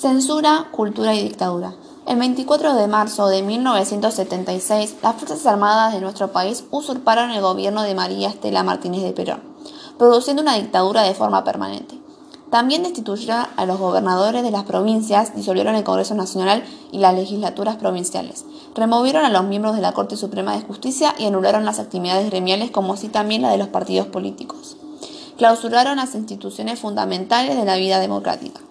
Censura, cultura y dictadura. El 24 de marzo de 1976, las Fuerzas Armadas de nuestro país usurparon el gobierno de María Estela Martínez de Perón, produciendo una dictadura de forma permanente. También destituyeron a los gobernadores de las provincias, disolvieron el Congreso Nacional y las legislaturas provinciales, removieron a los miembros de la Corte Suprema de Justicia y anularon las actividades gremiales como así también la de los partidos políticos. Clausuraron las instituciones fundamentales de la vida democrática.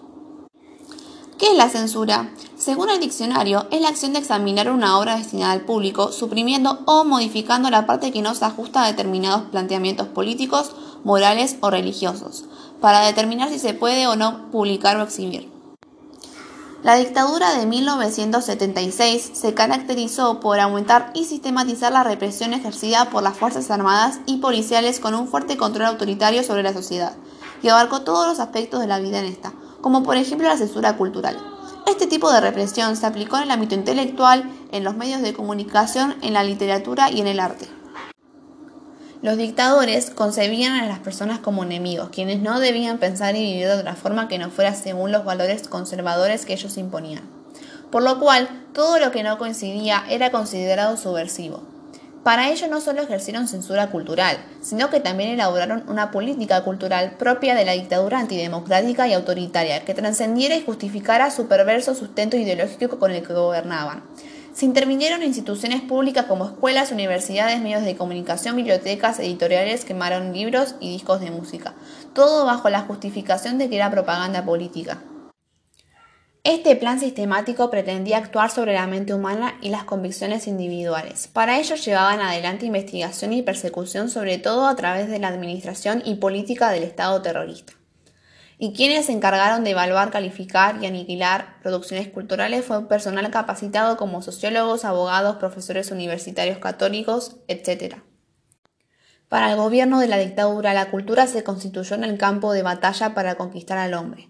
¿Qué es la censura? Según el diccionario, es la acción de examinar una obra destinada al público, suprimiendo o modificando la parte que no se ajusta a determinados planteamientos políticos, morales o religiosos, para determinar si se puede o no publicar o exhibir. La dictadura de 1976 se caracterizó por aumentar y sistematizar la represión ejercida por las Fuerzas Armadas y policiales con un fuerte control autoritario sobre la sociedad, y abarcó todos los aspectos de la vida en esta, como por ejemplo la censura cultural. Este tipo de represión se aplicó en el ámbito intelectual, en los medios de comunicación, en la literatura y en el arte. Los dictadores concebían a las personas como enemigos, quienes no debían pensar y vivir de otra forma que no fuera según los valores conservadores que ellos imponían. Por lo cual, todo lo que no coincidía era considerado subversivo. Para ello no solo ejercieron censura cultural, sino que también elaboraron una política cultural propia de la dictadura antidemocrática y autoritaria, que trascendiera y justificara su perverso sustento ideológico con el que gobernaban. Se intervinieron instituciones públicas como escuelas, universidades, medios de comunicación, bibliotecas, editoriales, quemaron libros y discos de música, todo bajo la justificación de que era propaganda política. Este plan sistemático pretendía actuar sobre la mente humana y las convicciones individuales. Para ello llevaban adelante investigación y persecución sobre todo a través de la administración y política del Estado terrorista. Y quienes se encargaron de evaluar, calificar y aniquilar producciones culturales fue personal capacitado como sociólogos, abogados, profesores universitarios católicos, etc. Para el gobierno de la dictadura, la cultura se constituyó en el campo de batalla para conquistar al hombre.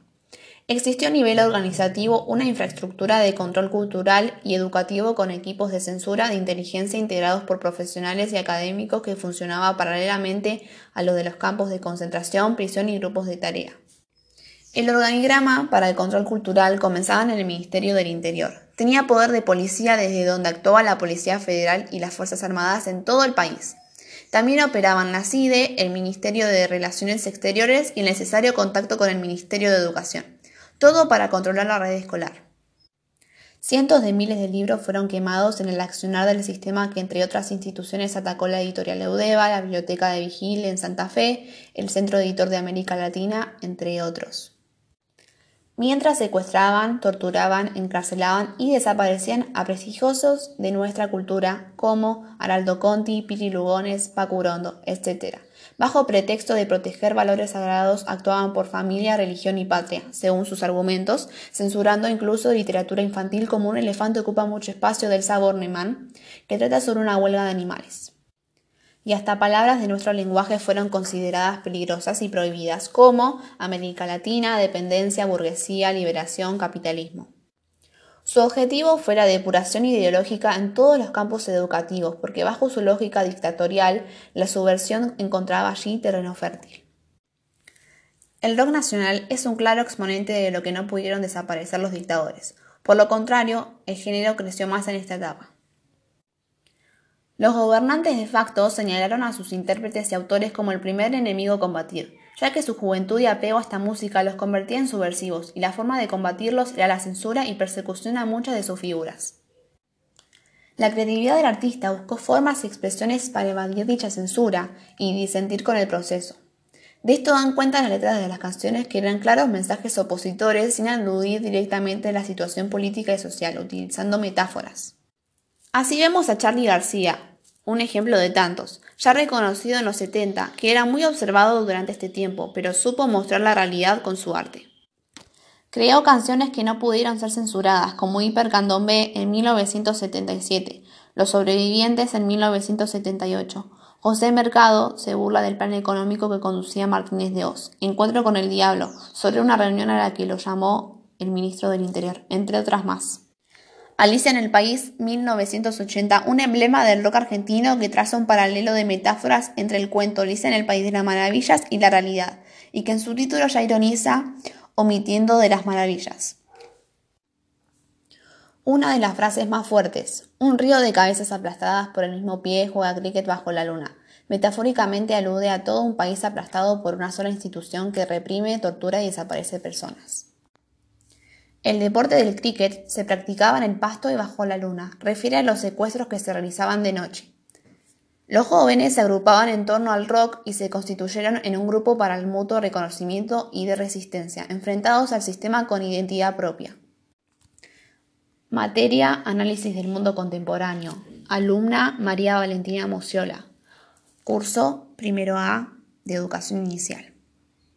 Existió a nivel organizativo una infraestructura de control cultural y educativo con equipos de censura de inteligencia integrados por profesionales y académicos que funcionaba paralelamente a los de los campos de concentración, prisión y grupos de tarea. El organigrama para el control cultural comenzaba en el Ministerio del Interior. Tenía poder de policía desde donde actuaba la Policía Federal y las Fuerzas Armadas en todo el país. También operaban la CIDE, el Ministerio de Relaciones Exteriores y el necesario contacto con el Ministerio de Educación todo para controlar la red escolar. Cientos de miles de libros fueron quemados en el accionar del sistema que, entre otras instituciones, atacó la editorial Eudeva, la Biblioteca de Vigil en Santa Fe, el Centro Editor de América Latina, entre otros. Mientras secuestraban, torturaban, encarcelaban y desaparecían a prestigiosos de nuestra cultura como Araldo Conti, Piri Lugones, Paco etc bajo pretexto de proteger valores sagrados, actuaban por familia, religión y patria, según sus argumentos, censurando incluso literatura infantil como Un elefante ocupa mucho espacio del sabor Neman, que trata sobre una huelga de animales. Y hasta palabras de nuestro lenguaje fueron consideradas peligrosas y prohibidas, como América Latina, dependencia, burguesía, liberación, capitalismo. Su objetivo fue la depuración ideológica en todos los campos educativos, porque bajo su lógica dictatorial, la subversión encontraba allí terreno fértil. El rock nacional es un claro exponente de lo que no pudieron desaparecer los dictadores. Por lo contrario, el género creció más en esta etapa. Los gobernantes de facto señalaron a sus intérpretes y autores como el primer enemigo a combatir, ya que su juventud y apego a esta música los convertía en subversivos, y la forma de combatirlos era la censura y persecución a muchas de sus figuras. La creatividad del artista buscó formas y expresiones para evadir dicha censura y disentir con el proceso. De esto dan cuenta las letras de las canciones que eran claros mensajes opositores sin aludir directamente a la situación política y social, utilizando metáforas. Así vemos a Charlie García, un ejemplo de tantos, ya reconocido en los 70, que era muy observado durante este tiempo, pero supo mostrar la realidad con su arte. Creó canciones que no pudieron ser censuradas, como Hipercandombe en 1977, Los sobrevivientes en 1978. José Mercado se burla del plan económico que conducía Martínez de Oz, Encuentro con el Diablo, sobre una reunión a la que lo llamó el ministro del Interior, entre otras más. Alicia en el País 1980, un emblema del rock argentino que traza un paralelo de metáforas entre el cuento Alicia en el País de las Maravillas y la realidad, y que en su título ya ironiza omitiendo de las maravillas. Una de las frases más fuertes, un río de cabezas aplastadas por el mismo pie juega cricket bajo la luna. Metafóricamente alude a todo un país aplastado por una sola institución que reprime, tortura y desaparece personas. El deporte del cricket se practicaba en el pasto y bajo la luna. Refiere a los secuestros que se realizaban de noche. Los jóvenes se agrupaban en torno al rock y se constituyeron en un grupo para el mutuo reconocimiento y de resistencia, enfrentados al sistema con identidad propia. Materia Análisis del Mundo Contemporáneo. Alumna María Valentina Mociola. Curso primero A de Educación Inicial.